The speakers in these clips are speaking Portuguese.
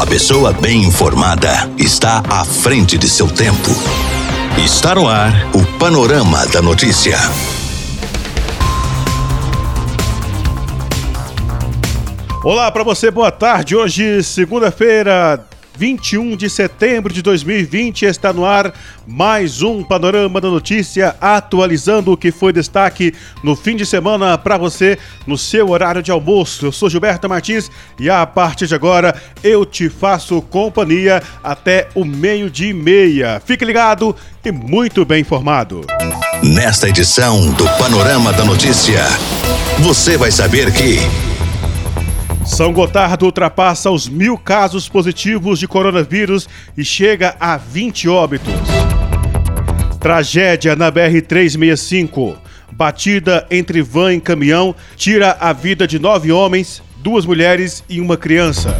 A pessoa bem informada está à frente de seu tempo. Está no ar o Panorama da Notícia. Olá para você, boa tarde. Hoje, segunda-feira, 21 de setembro de 2020, está no ar mais um Panorama da Notícia, atualizando o que foi destaque no fim de semana para você no seu horário de almoço. Eu sou Gilberto Martins e a partir de agora eu te faço companhia até o meio-dia e meia. Fique ligado e muito bem informado. Nesta edição do Panorama da Notícia, você vai saber que. São Gotardo ultrapassa os mil casos positivos de coronavírus e chega a 20 óbitos. Tragédia na BR-365. Batida entre van e caminhão tira a vida de nove homens, duas mulheres e uma criança.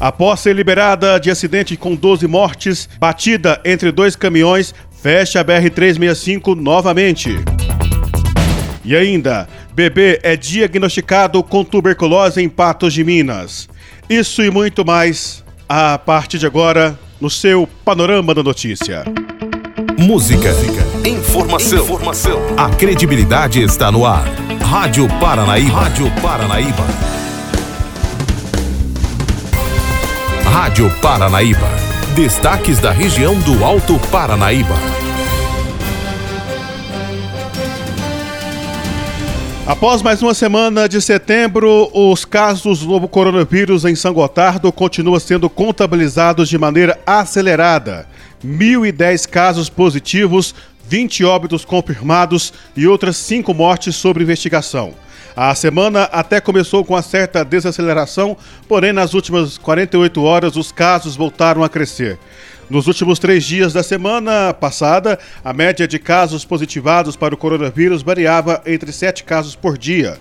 Após ser liberada de acidente com 12 mortes, batida entre dois caminhões fecha a BR-365 novamente. E ainda, bebê é diagnosticado com tuberculose em Patos de Minas. Isso e muito mais a partir de agora no seu Panorama da Notícia. Música, informação, informação. A credibilidade está no ar. Rádio Paranaíba. Rádio Paranaíba. Rádio Paranaíba. Destaques da região do Alto Paranaíba. Após mais uma semana de setembro, os casos do novo coronavírus em São Gotardo continuam sendo contabilizados de maneira acelerada. 1.010 casos positivos, 20 óbitos confirmados e outras 5 mortes sob investigação. A semana até começou com uma certa desaceleração, porém nas últimas 48 horas os casos voltaram a crescer. Nos últimos três dias da semana passada, a média de casos positivados para o coronavírus variava entre sete casos por dia.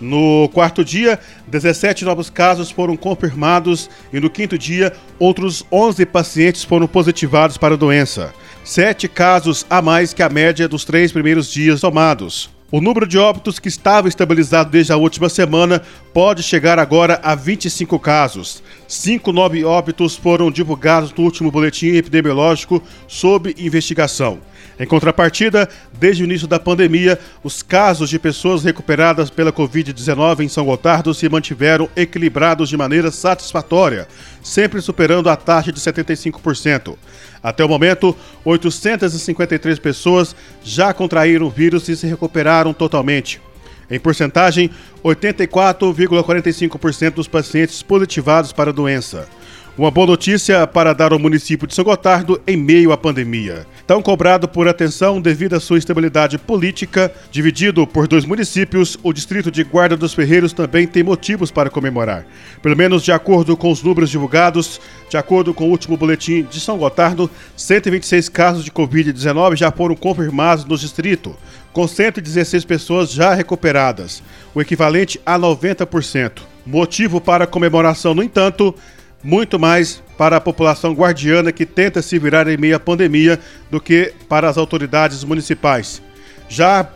No quarto dia, 17 novos casos foram confirmados e no quinto dia, outros 11 pacientes foram positivados para a doença. Sete casos a mais que a média dos três primeiros dias somados. O número de óbitos que estava estabilizado desde a última semana pode chegar agora a 25 casos. Cinco novos óbitos foram divulgados no último boletim epidemiológico sob investigação. Em contrapartida, desde o início da pandemia, os casos de pessoas recuperadas pela Covid-19 em São Gotardo se mantiveram equilibrados de maneira satisfatória, sempre superando a taxa de 75%. Até o momento, 853 pessoas já contraíram o vírus e se recuperaram totalmente. Em porcentagem, 84,45% dos pacientes positivados para a doença. Uma boa notícia para dar ao município de São Gotardo em meio à pandemia. Tão cobrado por atenção devido à sua estabilidade política, dividido por dois municípios, o distrito de Guarda dos Ferreiros também tem motivos para comemorar. Pelo menos de acordo com os números divulgados, de acordo com o último boletim de São Gotardo, 126 casos de Covid-19 já foram confirmados no distrito, com 116 pessoas já recuperadas, o equivalente a 90%. Motivo para comemoração, no entanto, muito mais para a população guardiana que tenta se virar em meio à pandemia do que para as autoridades municipais. Já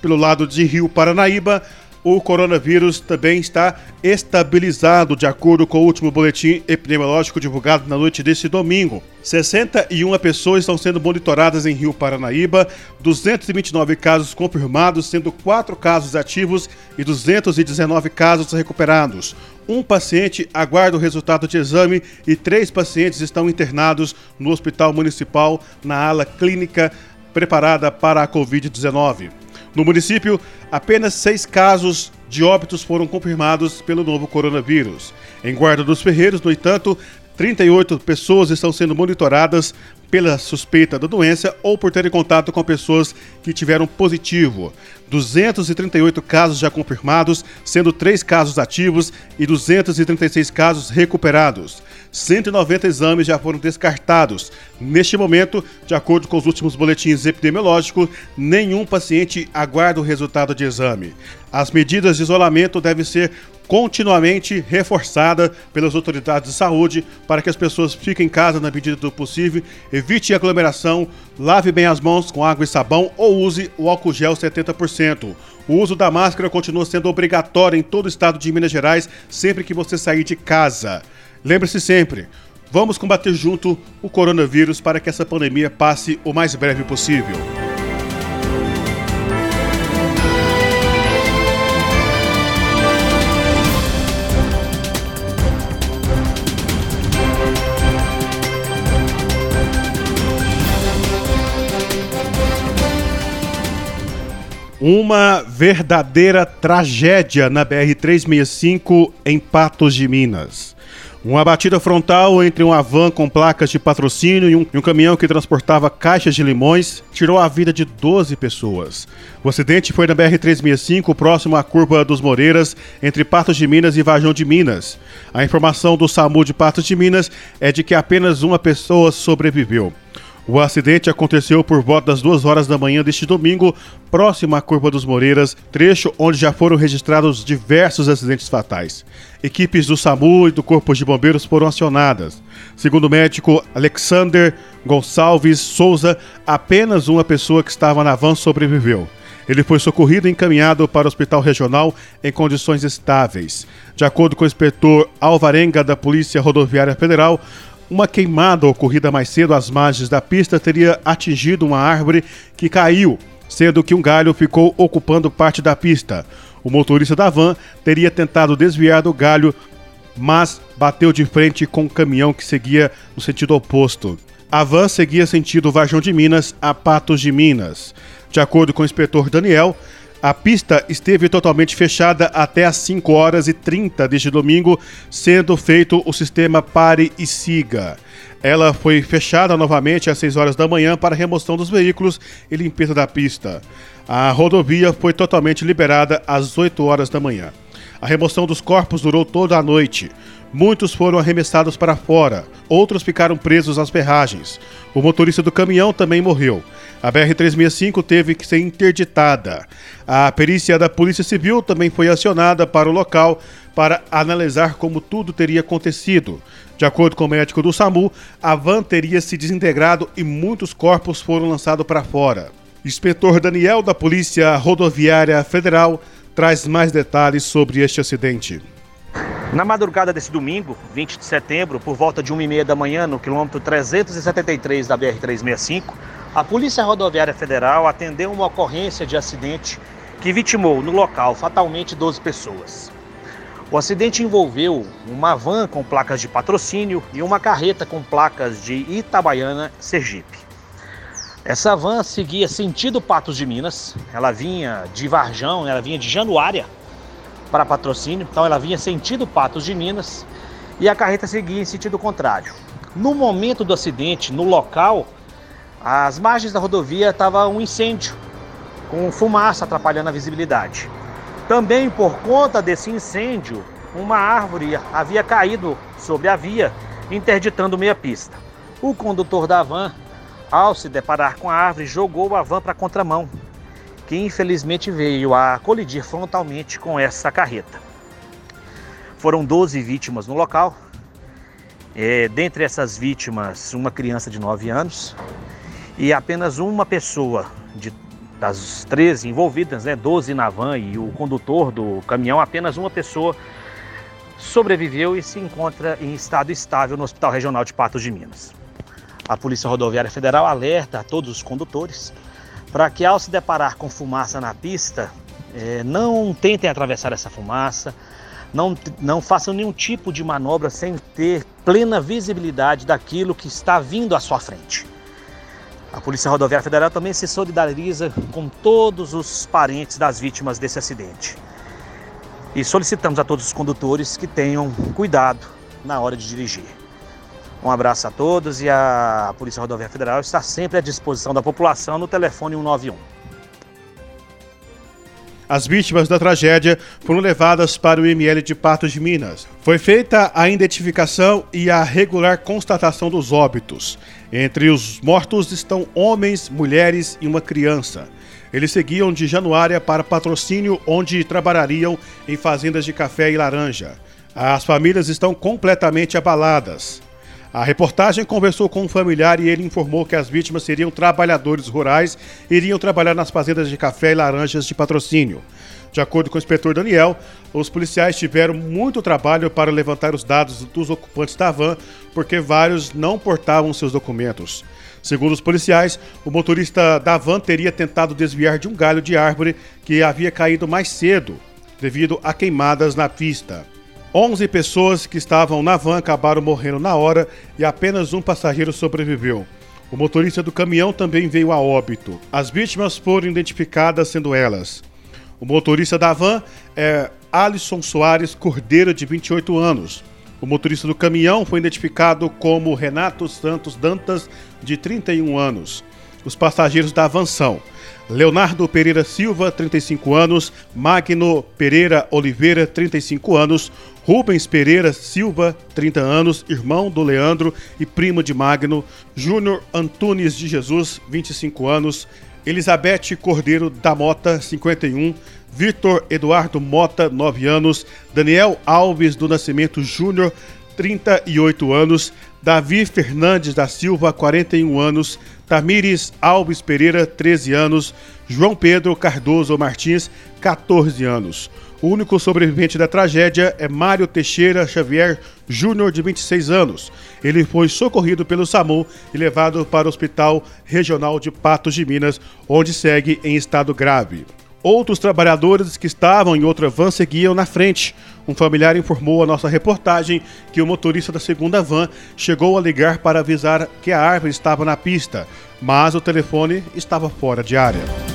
pelo lado de Rio Paranaíba, o coronavírus também está estabilizado, de acordo com o último boletim epidemiológico divulgado na noite deste domingo. 61 pessoas estão sendo monitoradas em Rio Paranaíba, 229 casos confirmados, sendo 4 casos ativos e 219 casos recuperados. Um paciente aguarda o resultado de exame e três pacientes estão internados no Hospital Municipal na ala clínica preparada para a Covid-19. No município, apenas seis casos de óbitos foram confirmados pelo novo coronavírus. Em Guarda dos Ferreiros, no entanto, 38 pessoas estão sendo monitoradas pela suspeita da doença ou por terem contato com pessoas que tiveram positivo. 238 casos já confirmados, sendo 3 casos ativos e 236 casos recuperados. 190 exames já foram descartados. Neste momento, de acordo com os últimos boletins epidemiológicos, nenhum paciente aguarda o resultado de exame. As medidas de isolamento devem ser continuamente reforçada pelas autoridades de saúde para que as pessoas fiquem em casa na medida do possível, evite aglomeração, lave bem as mãos com água e sabão ou use o álcool gel 70%. O uso da máscara continua sendo obrigatório em todo o estado de Minas Gerais sempre que você sair de casa. Lembre-se sempre, vamos combater junto o coronavírus para que essa pandemia passe o mais breve possível. Uma verdadeira tragédia na BR-365 em Patos de Minas. Uma batida frontal entre uma van com placas de patrocínio e um, e um, caminhão que transportava caixas de limões tirou a vida de 12 pessoas. O acidente foi na BR-365, próximo à curva dos Moreiras, entre Patos de Minas e Vajão de Minas. A informação do SAMU de Patos de Minas é de que apenas uma pessoa sobreviveu. O acidente aconteceu por volta das duas horas da manhã deste domingo, próximo à Curva dos Moreiras, trecho onde já foram registrados diversos acidentes fatais. Equipes do SAMU e do Corpo de Bombeiros foram acionadas. Segundo o médico Alexander Gonçalves Souza, apenas uma pessoa que estava na van sobreviveu. Ele foi socorrido e encaminhado para o hospital regional em condições estáveis. De acordo com o inspetor Alvarenga da Polícia Rodoviária Federal, uma queimada ocorrida mais cedo às margens da pista teria atingido uma árvore que caiu, sendo que um galho ficou ocupando parte da pista. O motorista da van teria tentado desviar do galho, mas bateu de frente com um caminhão que seguia no sentido oposto. A van seguia sentido Varjão de Minas a Patos de Minas. De acordo com o inspetor Daniel, a pista esteve totalmente fechada até às 5 horas e 30 deste domingo, sendo feito o sistema pare e siga. Ela foi fechada novamente às 6 horas da manhã para remoção dos veículos e limpeza da pista. A rodovia foi totalmente liberada às 8 horas da manhã. A remoção dos corpos durou toda a noite. Muitos foram arremessados para fora, outros ficaram presos às ferragens. O motorista do caminhão também morreu. A BR-365 teve que ser interditada. A perícia da Polícia Civil também foi acionada para o local para analisar como tudo teria acontecido. De acordo com o médico do SAMU, a van teria se desintegrado e muitos corpos foram lançados para fora. Inspetor Daniel da Polícia Rodoviária Federal traz mais detalhes sobre este acidente. Na madrugada desse domingo, 20 de setembro, por volta de 1h30 da manhã, no quilômetro 373 da BR-365, a Polícia Rodoviária Federal atendeu uma ocorrência de acidente que vitimou no local fatalmente 12 pessoas. O acidente envolveu uma van com placas de patrocínio e uma carreta com placas de Itabaiana, Sergipe. Essa van seguia sentido Patos de Minas, ela vinha de Varjão, ela vinha de Januária para patrocínio, então ela vinha sentido Patos de Minas e a carreta seguia em sentido contrário. No momento do acidente, no local, às margens da rodovia estava um incêndio com fumaça atrapalhando a visibilidade. Também por conta desse incêndio, uma árvore havia caído sobre a via, interditando meia pista. O condutor da van, ao se deparar com a árvore, jogou a van para a contramão, que infelizmente veio a colidir frontalmente com essa carreta. Foram 12 vítimas no local. É, dentre essas vítimas, uma criança de 9 anos e apenas uma pessoa de, das 13 envolvidas, né, 12 na van e o condutor do caminhão, apenas uma pessoa sobreviveu e se encontra em estado estável no Hospital Regional de Patos de Minas. A Polícia Rodoviária Federal alerta a todos os condutores para que ao se deparar com fumaça na pista, é, não tentem atravessar essa fumaça, não, não façam nenhum tipo de manobra sem ter plena visibilidade daquilo que está vindo à sua frente. A Polícia Rodoviária Federal também se solidariza com todos os parentes das vítimas desse acidente. E solicitamos a todos os condutores que tenham cuidado na hora de dirigir. Um abraço a todos e a Polícia Rodoviária Federal está sempre à disposição da população no telefone 191. As vítimas da tragédia foram levadas para o IML de Patos de Minas. Foi feita a identificação e a regular constatação dos óbitos. Entre os mortos estão homens, mulheres e uma criança. Eles seguiam de Januária para Patrocínio, onde trabalhariam em fazendas de café e laranja. As famílias estão completamente abaladas. A reportagem conversou com um familiar e ele informou que as vítimas seriam trabalhadores rurais e iriam trabalhar nas fazendas de café e laranjas de patrocínio. De acordo com o inspetor Daniel, os policiais tiveram muito trabalho para levantar os dados dos ocupantes da van, porque vários não portavam seus documentos. Segundo os policiais, o motorista da van teria tentado desviar de um galho de árvore que havia caído mais cedo, devido a queimadas na pista. 11 pessoas que estavam na van acabaram morrendo na hora e apenas um passageiro sobreviveu. O motorista do caminhão também veio a óbito. As vítimas foram identificadas sendo elas o motorista da van é Alisson Soares Cordeiro, de 28 anos. O motorista do caminhão foi identificado como Renato Santos Dantas, de 31 anos. Os passageiros da van são Leonardo Pereira Silva, 35 anos, Magno Pereira Oliveira, 35 anos, Rubens Pereira Silva, 30 anos, irmão do Leandro e primo de Magno, Júnior Antunes de Jesus, 25 anos, Elizabeth Cordeiro da Mota, 51, Vitor Eduardo Mota, 9 anos, Daniel Alves do Nascimento Júnior, 38 anos, Davi Fernandes da Silva, 41 anos, Tamires Alves Pereira, 13 anos, João Pedro Cardoso Martins, 14 anos. O único sobrevivente da tragédia é Mário Teixeira Xavier Júnior, de 26 anos. Ele foi socorrido pelo SAMU e levado para o Hospital Regional de Patos de Minas, onde segue em estado grave. Outros trabalhadores que estavam em outra van seguiam na frente. Um familiar informou à nossa reportagem que o motorista da segunda van chegou a ligar para avisar que a árvore estava na pista, mas o telefone estava fora de área.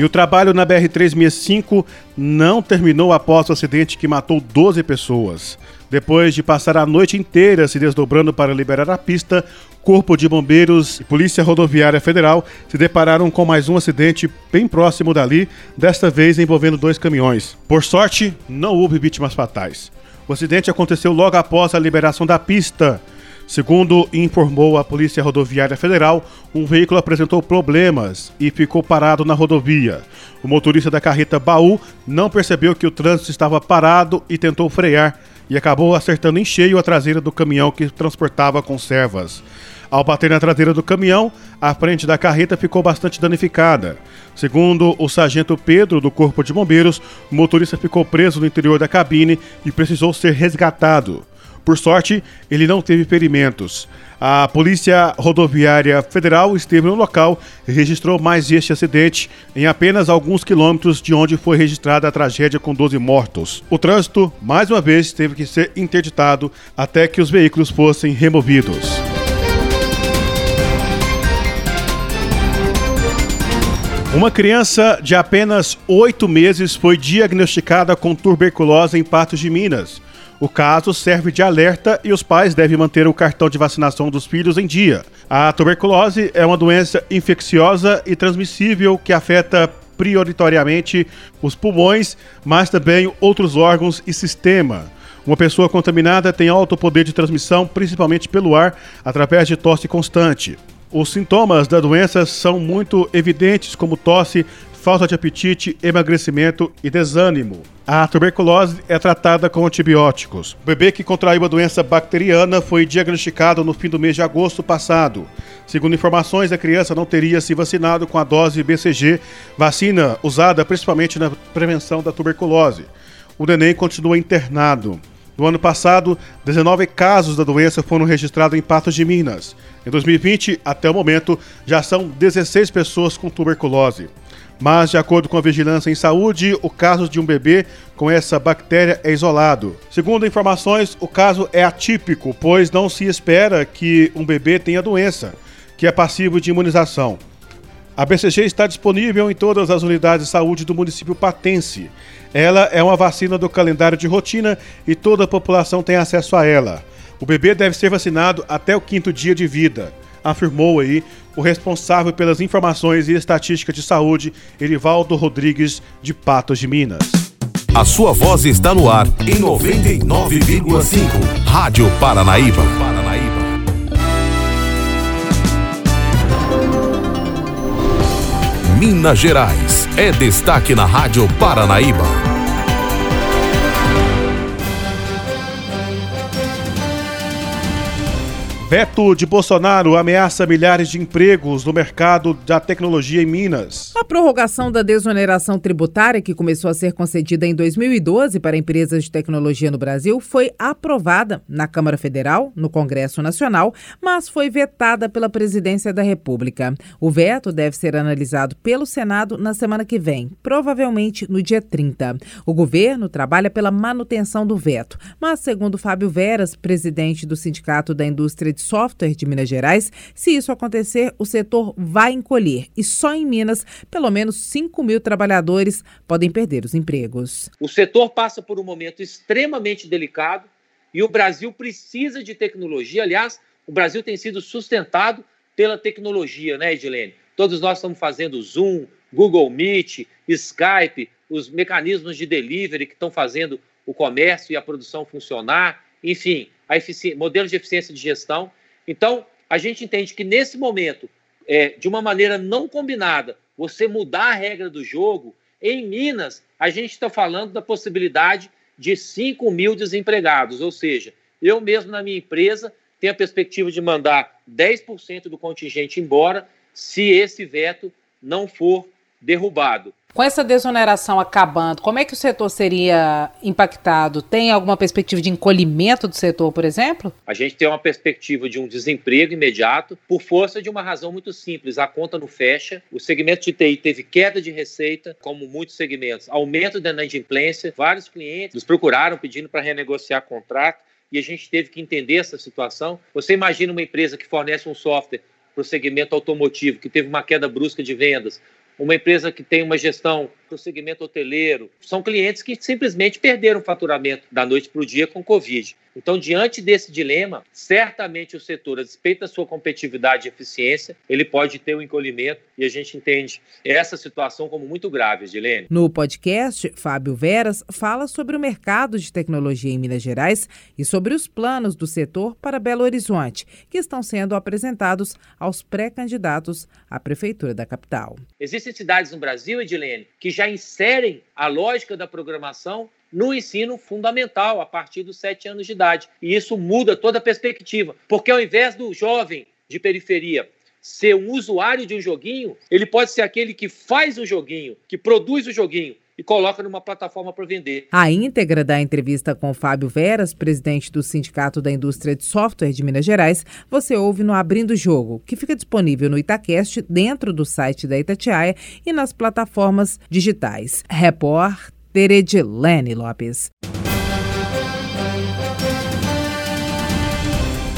E o trabalho na BR-365 não terminou após o acidente que matou 12 pessoas. Depois de passar a noite inteira se desdobrando para liberar a pista, Corpo de Bombeiros e Polícia Rodoviária Federal se depararam com mais um acidente bem próximo dali, desta vez envolvendo dois caminhões. Por sorte, não houve vítimas fatais. O acidente aconteceu logo após a liberação da pista. Segundo informou a Polícia Rodoviária Federal, um veículo apresentou problemas e ficou parado na rodovia. O motorista da carreta baú não percebeu que o trânsito estava parado e tentou frear e acabou acertando em cheio a traseira do caminhão que transportava conservas. Ao bater na traseira do caminhão, a frente da carreta ficou bastante danificada. Segundo o sargento Pedro do Corpo de Bombeiros, o motorista ficou preso no interior da cabine e precisou ser resgatado. Por sorte, ele não teve ferimentos. A Polícia Rodoviária Federal esteve no local e registrou mais este acidente em apenas alguns quilômetros de onde foi registrada a tragédia com 12 mortos. O trânsito, mais uma vez, teve que ser interditado até que os veículos fossem removidos. Uma criança de apenas oito meses foi diagnosticada com tuberculose em Patos de Minas. O caso serve de alerta e os pais devem manter o cartão de vacinação dos filhos em dia. A tuberculose é uma doença infecciosa e transmissível que afeta prioritariamente os pulmões, mas também outros órgãos e sistema. Uma pessoa contaminada tem alto poder de transmissão, principalmente pelo ar, através de tosse constante. Os sintomas da doença são muito evidentes, como tosse, falta de apetite, emagrecimento e desânimo. A tuberculose é tratada com antibióticos. O bebê que contraiu a doença bacteriana foi diagnosticado no fim do mês de agosto passado. Segundo informações, a criança não teria se vacinado com a dose BCG, vacina usada principalmente na prevenção da tuberculose. O neném continua internado. No ano passado, 19 casos da doença foram registrados em Patos de Minas. Em 2020, até o momento, já são 16 pessoas com tuberculose. Mas, de acordo com a Vigilância em Saúde, o caso de um bebê com essa bactéria é isolado. Segundo informações, o caso é atípico, pois não se espera que um bebê tenha doença, que é passivo de imunização. A BCG está disponível em todas as unidades de saúde do município patense. Ela é uma vacina do calendário de rotina e toda a população tem acesso a ela. O bebê deve ser vacinado até o quinto dia de vida afirmou aí o responsável pelas informações e estatísticas de saúde, Erivaldo Rodrigues de Patos de Minas. A sua voz está no ar em 99,5. Rádio Paranaíba. Minas Gerais é destaque na Rádio Paranaíba. Veto de Bolsonaro ameaça milhares de empregos no mercado da tecnologia em Minas. A prorrogação da desoneração tributária, que começou a ser concedida em 2012 para empresas de tecnologia no Brasil, foi aprovada na Câmara Federal, no Congresso Nacional, mas foi vetada pela Presidência da República. O veto deve ser analisado pelo Senado na semana que vem, provavelmente no dia 30. O governo trabalha pela manutenção do veto, mas, segundo Fábio Veras, presidente do Sindicato da Indústria de de software de Minas Gerais, se isso acontecer, o setor vai encolher e só em Minas, pelo menos 5 mil trabalhadores podem perder os empregos. O setor passa por um momento extremamente delicado e o Brasil precisa de tecnologia. Aliás, o Brasil tem sido sustentado pela tecnologia, né, Edilene? Todos nós estamos fazendo Zoom, Google Meet, Skype, os mecanismos de delivery que estão fazendo o comércio e a produção funcionar, enfim, modelos de eficiência de gestão. Então, a gente entende que nesse momento, é, de uma maneira não combinada, você mudar a regra do jogo, em Minas, a gente está falando da possibilidade de 5 mil desempregados, ou seja, eu mesmo na minha empresa tenho a perspectiva de mandar 10% do contingente embora se esse veto não for derrubado. Com essa desoneração acabando, como é que o setor seria impactado? Tem alguma perspectiva de encolhimento do setor, por exemplo? A gente tem uma perspectiva de um desemprego imediato por força de uma razão muito simples: a conta não fecha, o segmento de TI teve queda de receita, como muitos segmentos, aumento da inadimplência, vários clientes nos procuraram pedindo para renegociar contrato e a gente teve que entender essa situação. Você imagina uma empresa que fornece um software para o segmento automotivo, que teve uma queda brusca de vendas, uma empresa que tem uma gestão para o segmento hoteleiro. São clientes que simplesmente perderam o faturamento da noite para o dia com Covid. Então, diante desse dilema, certamente o setor, a despeito da sua competitividade e eficiência, ele pode ter um encolhimento e a gente entende essa situação como muito grave, Edilene. No podcast, Fábio Veras fala sobre o mercado de tecnologia em Minas Gerais e sobre os planos do setor para Belo Horizonte, que estão sendo apresentados aos pré-candidatos à prefeitura da capital. Existem cidades no Brasil, Edilene, que já inserem a lógica da programação no ensino fundamental, a partir dos sete anos de idade. E isso muda toda a perspectiva, porque ao invés do jovem de periferia ser um usuário de um joguinho, ele pode ser aquele que faz o joguinho, que produz o joguinho, e coloca numa plataforma para vender. A íntegra da entrevista com Fábio Veras, presidente do Sindicato da Indústria de Software de Minas Gerais, você ouve no Abrindo Jogo, que fica disponível no Itacast, dentro do site da Itatiaia e nas plataformas digitais. Repórter Teredilene Lopes.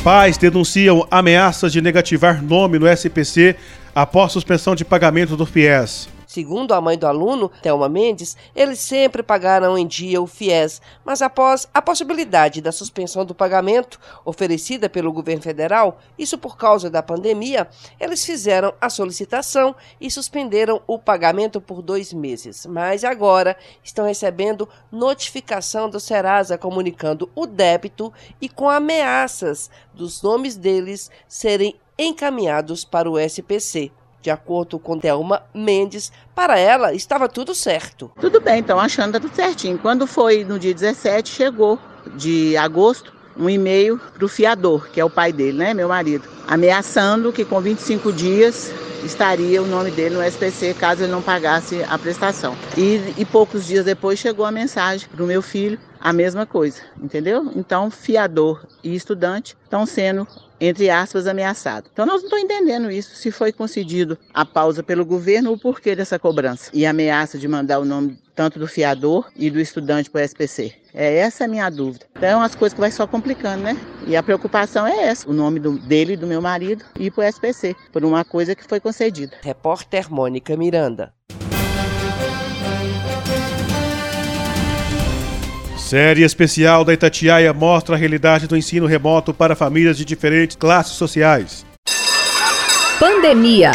Pais denunciam ameaças de negativar nome no SPC após suspensão de pagamento do FIES. Segundo a mãe do aluno, Thelma Mendes, eles sempre pagaram em dia o FIES, mas após a possibilidade da suspensão do pagamento oferecida pelo governo federal, isso por causa da pandemia, eles fizeram a solicitação e suspenderam o pagamento por dois meses. Mas agora estão recebendo notificação do Serasa comunicando o débito e com ameaças dos nomes deles serem encaminhados para o SPC. De acordo com Thelma Mendes, para ela estava tudo certo. Tudo bem, então achando tudo certinho. Quando foi no dia 17, chegou de agosto um e-mail para o fiador, que é o pai dele, né, meu marido, ameaçando que com 25 dias estaria o nome dele no SPC caso ele não pagasse a prestação. E, e poucos dias depois chegou a mensagem para o meu filho, a mesma coisa, entendeu? Então, fiador e estudante estão sendo entre aspas, ameaçado. Então nós não estamos entendendo isso, se foi concedido a pausa pelo governo, o porquê dessa cobrança e ameaça de mandar o nome tanto do fiador e do estudante para o SPC. É essa a minha dúvida. Então é umas coisas que vai só complicando, né? E a preocupação é essa, o nome do, dele e do meu marido ir para o SPC, por uma coisa que foi concedida. Repórter Mônica Miranda. Série especial da Itatiaia mostra a realidade do ensino remoto para famílias de diferentes classes sociais. Pandemia.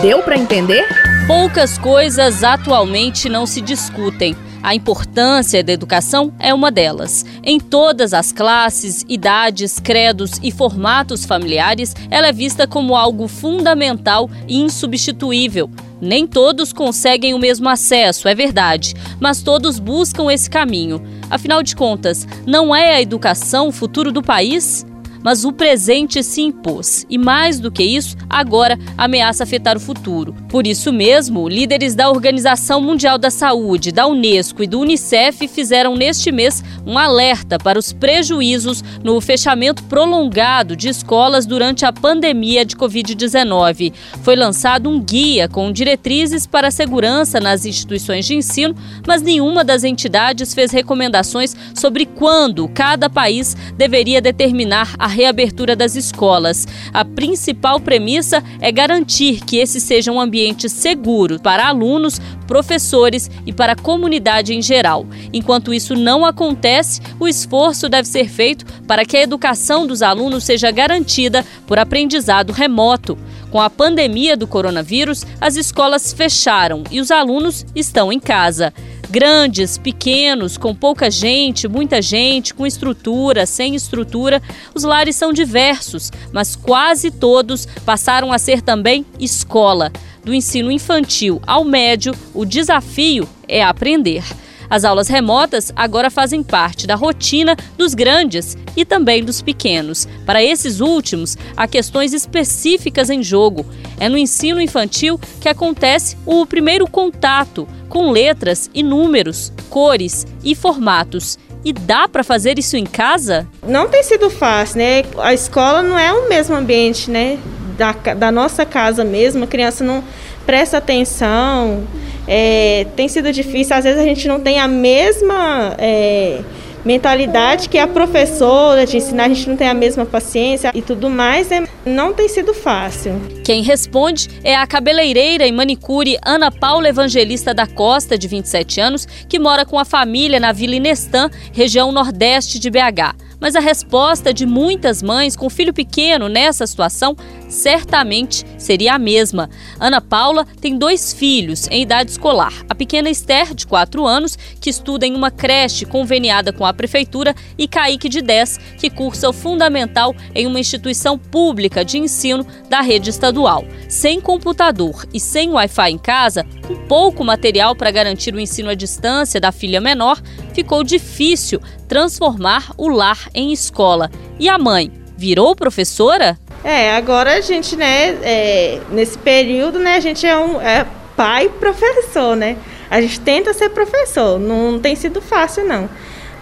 Deu para entender? Poucas coisas atualmente não se discutem. A importância da educação é uma delas. Em todas as classes, idades, credos e formatos familiares, ela é vista como algo fundamental e insubstituível Nem todos conseguem o mesmo acesso, é verdade, mas todos buscam esse caminho. Afinal de contas, não é a educação o futuro do país? Mas o presente se impôs e, mais do que isso, agora ameaça afetar o futuro. Por isso mesmo, líderes da Organização Mundial da Saúde, da Unesco e do Unicef fizeram neste mês um alerta para os prejuízos no fechamento prolongado de escolas durante a pandemia de Covid-19. Foi lançado um guia com diretrizes para a segurança nas instituições de ensino, mas nenhuma das entidades fez recomendações sobre quando cada país deveria determinar a reabertura das escolas. A principal premissa é garantir que esse seja um ambiente seguro para alunos, professores e para a comunidade em geral. Enquanto isso não acontece, o esforço deve ser feito para que a educação dos alunos seja garantida por aprendizado remoto. Com a pandemia do coronavírus, as escolas fecharam e os alunos estão em casa. Grandes, pequenos, com pouca gente, muita gente, com estrutura, sem estrutura, os lares são diversos, mas quase todos passaram a ser também escola. Do ensino infantil ao médio, o desafio é aprender. As aulas remotas agora fazem parte da rotina dos grandes e também dos pequenos. Para esses últimos, há questões específicas em jogo. É no ensino infantil que acontece o primeiro contato com letras e números, cores e formatos. E dá para fazer isso em casa? Não tem sido fácil, né? A escola não é o mesmo ambiente, né? Da, da nossa casa mesmo. A criança não presta atenção. É, tem sido difícil. Às vezes a gente não tem a mesma. É, mentalidade que a professora de ensinar, a gente não tem a mesma paciência e tudo mais, né? não tem sido fácil. Quem responde é a cabeleireira e manicure Ana Paula Evangelista da Costa, de 27 anos, que mora com a família na Vila Inestan, região nordeste de BH. Mas a resposta de muitas mães com filho pequeno nessa situação certamente seria a mesma. Ana Paula tem dois filhos em idade escolar. A pequena Esther, de 4 anos, que estuda em uma creche conveniada com a prefeitura, e Kaique, de 10, que cursa o fundamental em uma instituição pública de ensino da rede estadual. Sem computador e sem Wi-Fi em casa, com pouco material para garantir o ensino à distância da filha menor, ficou difícil transformar o lar em escola. E a mãe virou professora? É, agora a gente, né, é, nesse período, né, a gente é um é pai professor, né? A gente tenta ser professor, não tem sido fácil, não.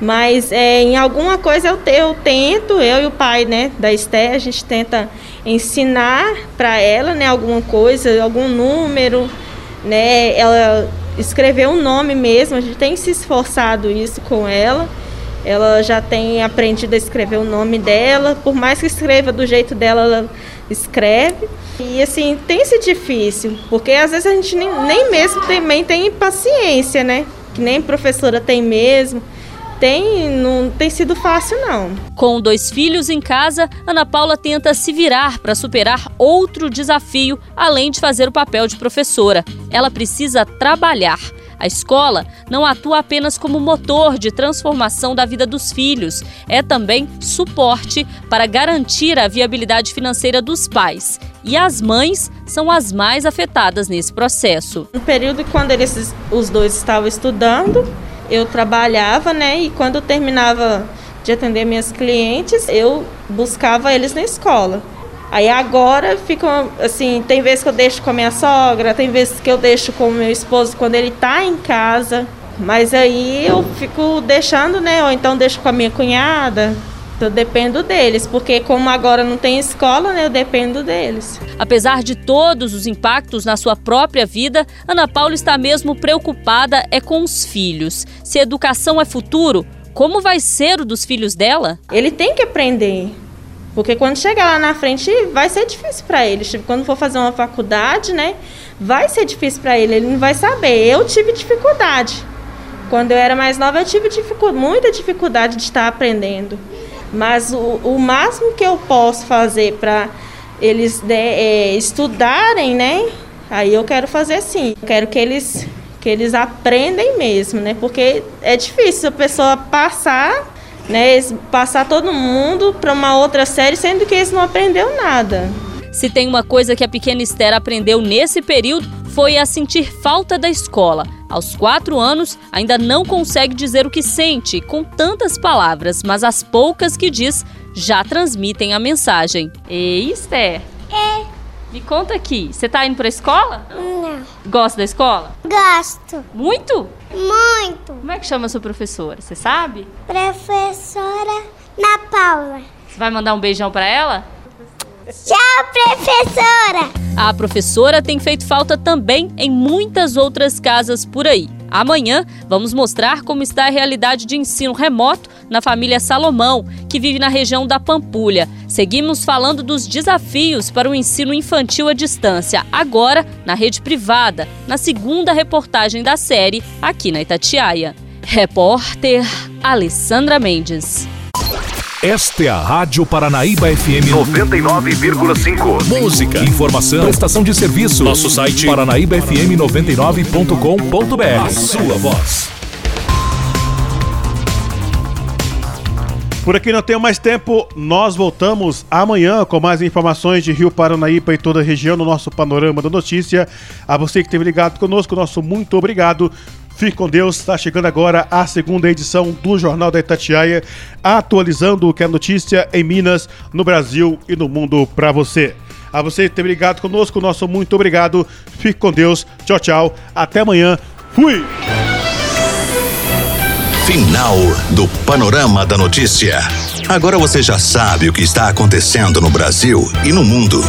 Mas é, em alguma coisa eu, eu tento, eu e o pai né, da Esté, a gente tenta ensinar para ela né, alguma coisa, algum número, né? Ela escrever um nome mesmo, a gente tem se esforçado isso com ela. Ela já tem aprendido a escrever o nome dela, por mais que escreva do jeito dela, ela escreve. E assim, tem sido difícil, porque às vezes a gente nem, nem mesmo também tem paciência, né? Que nem professora tem mesmo tem, não tem sido fácil não. Com dois filhos em casa, Ana Paula tenta se virar para superar outro desafio, além de fazer o papel de professora. Ela precisa trabalhar. A escola não atua apenas como motor de transformação da vida dos filhos, é também suporte para garantir a viabilidade financeira dos pais. E as mães são as mais afetadas nesse processo. No período quando eles, os dois estavam estudando, eu trabalhava, né? E quando terminava de atender minhas clientes, eu buscava eles na escola. Aí agora ficam assim, tem vezes que eu deixo com a minha sogra, tem vezes que eu deixo com o meu esposo quando ele está em casa. Mas aí eu fico deixando, né? Ou então deixo com a minha cunhada. Eu dependo deles, porque como agora não tem escola, né, eu dependo deles. Apesar de todos os impactos na sua própria vida, Ana Paula está mesmo preocupada é com os filhos. Se educação é futuro, como vai ser o dos filhos dela? Ele tem que aprender. Porque quando chegar lá na frente vai ser difícil para ele. Tipo, quando for fazer uma faculdade, né, vai ser difícil para ele, ele não vai saber. Eu tive dificuldade. Quando eu era mais nova, eu tive dificu muita dificuldade de estar aprendendo. Mas o, o máximo que eu posso fazer para eles né, é, estudarem, né? Aí eu quero fazer sim. Eu quero que eles que eles aprendem mesmo, né? Porque é difícil a pessoa passar, né? Passar todo mundo para uma outra série, sendo que eles não aprendeu nada. Se tem uma coisa que a pequena Esther aprendeu nesse período, foi a sentir falta da escola. Aos quatro anos, ainda não consegue dizer o que sente com tantas palavras, mas as poucas que diz já transmitem a mensagem. Ei, Esther. É. Me conta aqui, você tá indo pra escola? Não. Gosta da escola? Gosto. Muito? Muito. Como é que chama a sua professora? Você sabe? Professora Ana Paula. Você vai mandar um beijão para ela? Tchau, professora! A professora tem feito falta também em muitas outras casas por aí. Amanhã vamos mostrar como está a realidade de ensino remoto na família Salomão, que vive na região da Pampulha. Seguimos falando dos desafios para o ensino infantil à distância, agora na rede privada, na segunda reportagem da série aqui na Itatiaia. Repórter Alessandra Mendes. Esta é a Rádio Paranaíba FM 99,5. Música, informação, prestação de serviço. Nosso site paranaíbafm99.com.br. A sua voz. Por aqui não tenho mais tempo, nós voltamos amanhã com mais informações de Rio Paranaíba e toda a região no nosso Panorama da Notícia. A você que esteve ligado conosco, nosso muito obrigado. Fique com Deus, está chegando agora a segunda edição do Jornal da Itatiaia, atualizando o que é notícia em Minas, no Brasil e no mundo para você. A você esteve ligado conosco, nosso muito obrigado. Fique com Deus. Tchau, tchau. Até amanhã. Fui! Final do Panorama da Notícia. Agora você já sabe o que está acontecendo no Brasil e no mundo.